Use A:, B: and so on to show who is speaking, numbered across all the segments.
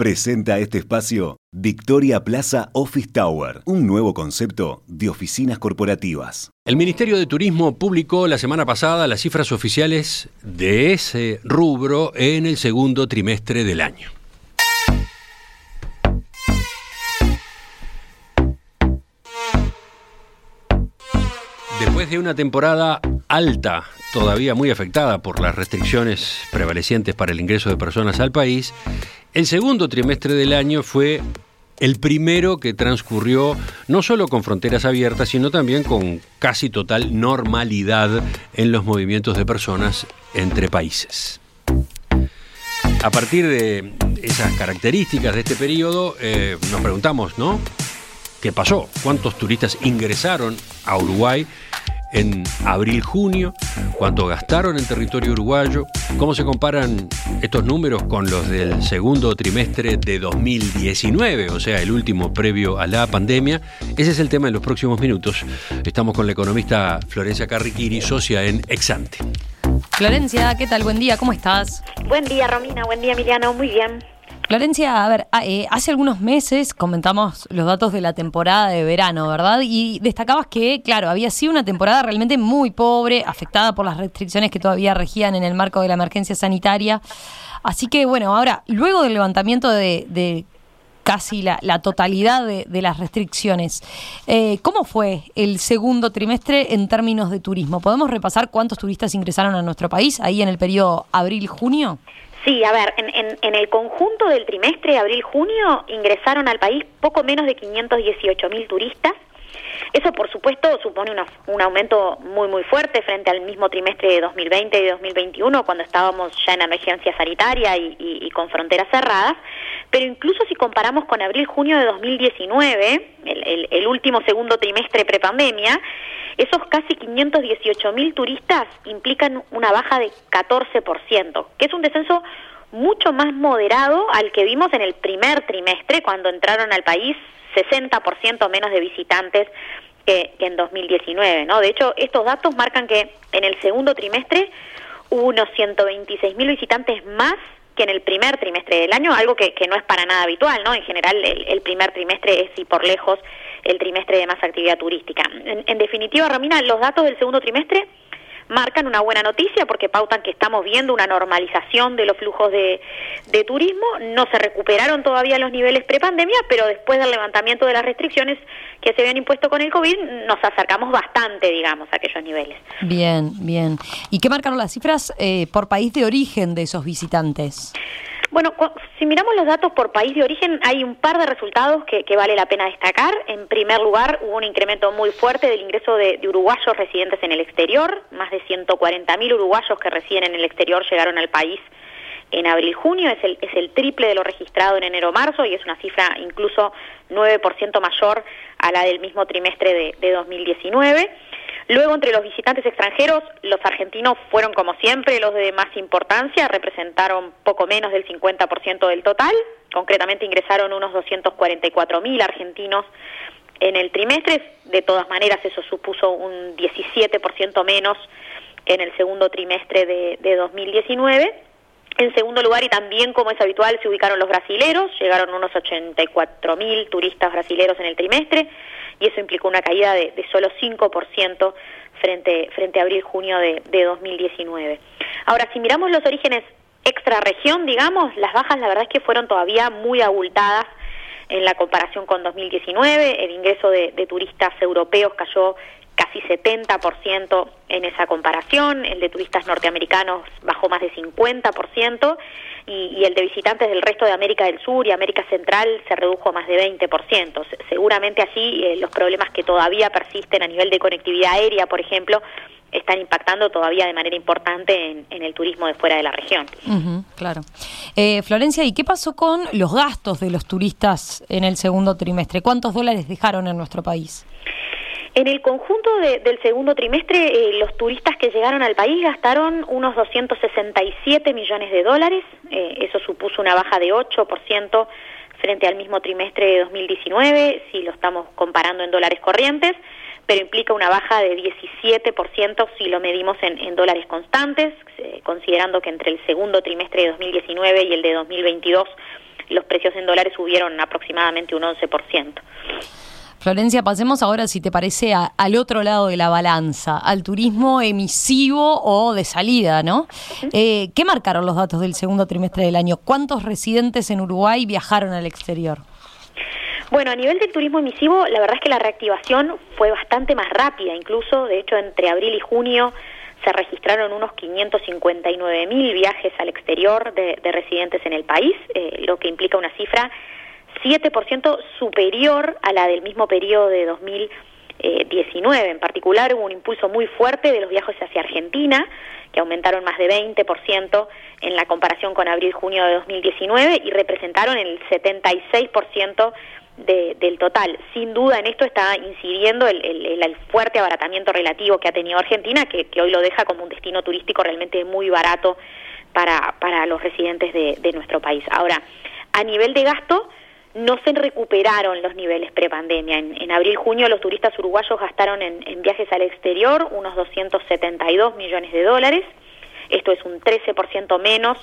A: Presenta este espacio Victoria Plaza Office Tower, un nuevo concepto de oficinas corporativas.
B: El Ministerio de Turismo publicó la semana pasada las cifras oficiales de ese rubro en el segundo trimestre del año. Después de una temporada alta, todavía muy afectada por las restricciones prevalecientes para el ingreso de personas al país, el segundo trimestre del año fue el primero que transcurrió no solo con fronteras abiertas, sino también con casi total normalidad en los movimientos de personas entre países. A partir de esas características de este periodo, eh, nos preguntamos, ¿no? ¿Qué pasó? ¿Cuántos turistas ingresaron a Uruguay en abril-junio, cuánto gastaron en territorio uruguayo, cómo se comparan estos números con los del segundo trimestre de 2019, o sea, el último previo a la pandemia. Ese es el tema en los próximos minutos. Estamos con la economista Florencia Carriquiri, socia en Exante.
C: Florencia, ¿qué tal? Buen día, ¿cómo estás?
D: Buen día, Romina. Buen día, Emiliano. Muy bien.
C: Florencia, a ver, eh, hace algunos meses comentamos los datos de la temporada de verano, ¿verdad? Y destacabas que, claro, había sido una temporada realmente muy pobre, afectada por las restricciones que todavía regían en el marco de la emergencia sanitaria. Así que, bueno, ahora, luego del levantamiento de, casi la, totalidad de, las restricciones. Eh, ¿Cómo fue el segundo trimestre en términos de turismo? ¿Podemos repasar cuántos turistas ingresaron a nuestro país ahí en el periodo abril-junio?
D: Sí, a ver, en, en, el conjunto del trimestre abril-junio ingresaron al país poco menos de 518 mil turistas. Eso, por supuesto, supone un aumento muy, muy fuerte frente al mismo trimestre de 2020 y 2021, cuando estábamos ya en emergencia sanitaria y, y con fronteras cerradas. Pero incluso si comparamos con abril-junio de 2019, el, el, el último segundo trimestre prepandemia, esos casi 518 mil turistas implican una baja de 14%, que es un descenso mucho más moderado al que vimos en el primer trimestre, cuando entraron al país 60% menos de visitantes que, en 2019. ¿no? De hecho, estos datos marcan que en el segundo trimestre hubo unos 126 mil visitantes más que en el primer trimestre del año, algo que, no es para nada habitual, ¿no? En general, el, el primer trimestre es y por lejos el trimestre de más actividad turística. En, definitiva, Romina, los datos del segundo trimestre marcan una buena noticia porque pautan que estamos viendo una normalización de los flujos de, turismo. No se recuperaron todavía los niveles prepandemia, pero después del levantamiento de las restricciones que se habían impuesto con el COVID, nos acercamos bastante, digamos, a aquellos niveles.
C: Bien, bien. ¿Y qué marcaron las cifras eh, por país de origen de esos visitantes?
D: Bueno, si miramos los datos por país de origen, hay un par de resultados que, vale la pena destacar. En primer lugar, hubo un incremento muy fuerte del ingreso de, uruguayos residentes en el exterior. Más de 140.000 uruguayos que residen en el exterior llegaron al país en abril-junio. Es el, es el triple de lo registrado en enero-marzo y es una cifra incluso 9% mayor a la del mismo trimestre de, de 2019. Luego, entre los visitantes extranjeros, los argentinos fueron, como siempre, los de más importancia, representaron poco menos del 50% del total. Concretamente, ingresaron unos 244.000 argentinos en el trimestre. De todas maneras, eso supuso un 17% menos en el segundo trimestre de, de 2019. En segundo lugar, y también como es habitual, se ubicaron los brasileros, llegaron unos 84.000 turistas brasileros en el trimestre, y eso implicó una caída de, de solo 5% frente, frente a abril-junio de, de 2019. Ahora, si miramos los orígenes extra-región, digamos, las bajas la verdad es que fueron todavía muy abultadas en la comparación con 2019. El ingreso de, de turistas europeos cayó casi 70% en esa comparación, el de turistas norteamericanos bajó más de 50% y, el de visitantes del resto de América del Sur y América Central se redujo más de 20%. Seguramente así eh, los problemas que todavía persisten a nivel de conectividad aérea, por ejemplo, están impactando todavía de manera importante en, el turismo de fuera de la región.
C: claro. Eh, Florencia, ¿y qué pasó con los gastos de los turistas en el segundo trimestre? ¿Cuántos dólares dejaron en nuestro país?
D: En el conjunto del segundo trimestre, eh, los turistas que llegaron al país gastaron unos 267 millones de dólares. Eh, eso supuso una baja de 8% frente al mismo trimestre de 2019, si lo estamos comparando en dólares corrientes, pero implica una baja de 17% si lo medimos en, dólares constantes, eh, considerando que entre el segundo trimestre de 2019 y el de 2022 los precios en dólares subieron aproximadamente un 11%.
C: Florencia, pasemos ahora, si te parece, al otro lado de la balanza, al turismo emisivo o de salida, ¿no? Eh, ¿Qué marcaron los datos del segundo trimestre del año? ¿Cuántos residentes en Uruguay viajaron al exterior?
D: Bueno, a nivel del turismo emisivo, la verdad es que la reactivación fue bastante más rápida, incluso, de hecho, entre abril y junio se registraron unos 559 mil viajes al exterior de, residentes en el país, eh, lo que implica una cifra 7% superior a la del mismo periodo de 2019. En particular, hubo un impulso muy fuerte de los viajes hacia Argentina, que aumentaron más de 20% en la comparación con abril-junio de 2019 y representaron el 76% del total. Sin duda en esto está incidiendo el, fuerte abaratamiento relativo que ha tenido Argentina, que, hoy lo deja como un destino turístico realmente muy barato para, para los residentes de, de nuestro país. Ahora, a nivel de gasto, no se recuperaron los niveles prepandemia. En, en abril-junio los turistas uruguayos gastaron en, viajes al exterior unos 272 millones de dólares. Esto es un 13% menos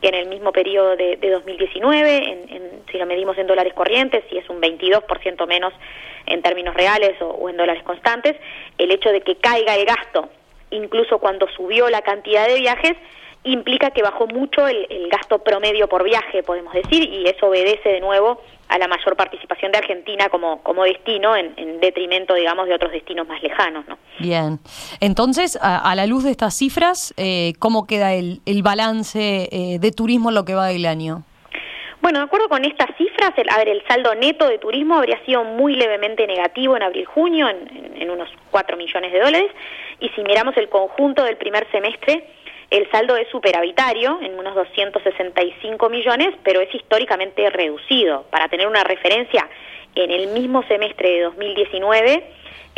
D: que en el mismo periodo de, 2019, si lo medimos en dólares corrientes, y es un 22% menos en términos reales o, en dólares constantes. El hecho de que caiga el gasto, incluso cuando subió la cantidad de viajes, implica que bajó mucho el, gasto promedio por viaje, podemos decir, y eso obedece de nuevo a la mayor participación de Argentina como, como destino en, detrimento, digamos, de otros destinos más lejanos. ¿no?
C: Bien. Entonces, a, la luz de estas cifras, eh, ¿cómo queda el, el balance eh, de turismo en lo que va del año?
D: Bueno, de acuerdo con estas cifras, el, a ver, el saldo neto de turismo habría sido muy levemente negativo en abril-junio, en, en, unos 4 millones de dólares, y si miramos el conjunto del primer semestre, el saldo es superavitario en unos 265 millones, pero es históricamente reducido. Para tener una referencia, en el mismo semestre de 2019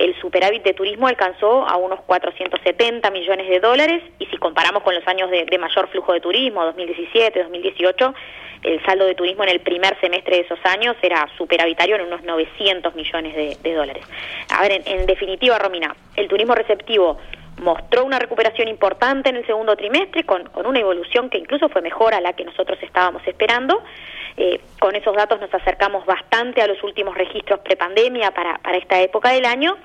D: el superávit de turismo alcanzó a unos 470 millones de dólares y si comparamos con los años de, mayor flujo de turismo, 2017, 2018, el saldo de turismo en el primer semestre de esos años era superavitario en unos 900 millones de, dólares. A ver, en definitiva, Romina, el turismo receptivo mostró una recuperación importante en el segundo trimestre, con, una evolución que incluso fue mejor a la que nosotros estábamos esperando. Eh, con esos datos nos acercamos bastante a los últimos registros prepandemia para, para esta época del año,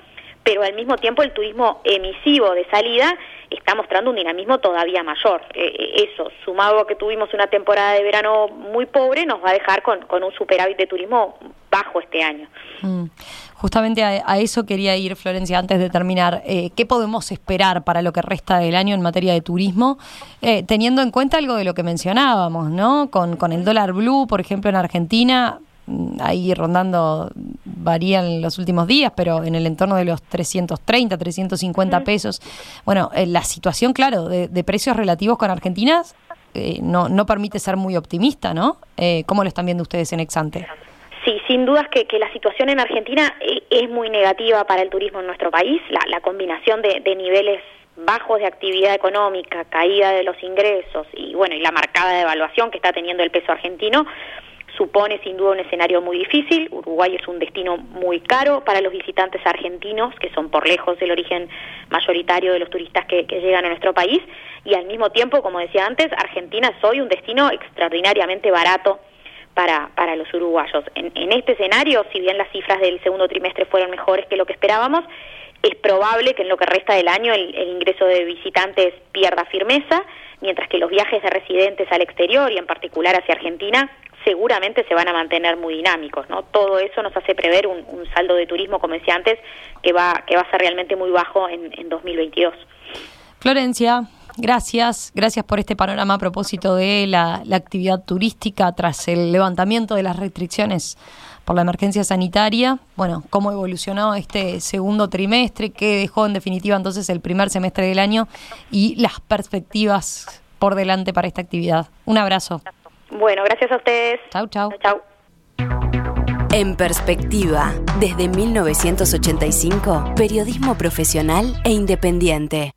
D: pero al mismo tiempo el turismo emisivo de salida está mostrando un dinamismo todavía mayor. Eh, eh, eso, sumado a que tuvimos una temporada de verano muy pobre, nos va a dejar con, con un superávit de turismo bajo este año.
C: Mm. Justamente a, eso quería ir, Florencia, antes de terminar. Eh, ¿Qué podemos esperar para lo que resta del año en materia de turismo? Eh, teniendo en cuenta algo de lo que mencionábamos, ¿no? Con, con el dólar blue, por ejemplo, en Argentina, ahí rondando, varían los últimos días, pero en el entorno de los 330, 350 pesos. Bueno, eh, la situación, claro, de, precios relativos con Argentina no, no permite ser muy optimista, ¿no? ¿Cómo lo están viendo ustedes en Exante?
D: Sí, sin dudas que, la situación en Argentina eh, es muy negativa para el turismo en nuestro país. La, combinación de, niveles bajos de actividad económica, caída de los ingresos y bueno y la marcada devaluación que está teniendo el peso argentino supone sin duda un escenario muy difícil. Uruguay es un destino muy caro para los visitantes argentinos, que son por lejos el origen mayoritario de los turistas que, que llegan a nuestro país, y al mismo tiempo, como decía antes, Argentina es hoy un destino extraordinariamente barato para, para los uruguayos. En, en este escenario, si bien las cifras del segundo trimestre fueron mejores que lo que esperábamos, es probable que en lo que resta del año el, ingreso de visitantes pierda firmeza, mientras que los viajes de residentes al exterior y en particular hacia Argentina seguramente se van a mantener muy dinámicos, ¿no? Todo eso nos hace prever un, saldo de turismo, como decía antes, que va que va a ser realmente muy bajo en, en 2022.
C: Florencia, Gracias, gracias por este panorama a propósito de la, actividad turística tras el levantamiento de las restricciones por la emergencia sanitaria. Bueno, cómo evolucionó este segundo trimestre, qué dejó en definitiva entonces el primer semestre del año y las perspectivas por delante para esta actividad. Un abrazo.
D: Bueno, gracias a ustedes.
C: Chau, chau.
D: Chau.
E: En perspectiva, desde 1985, periodismo profesional e independiente.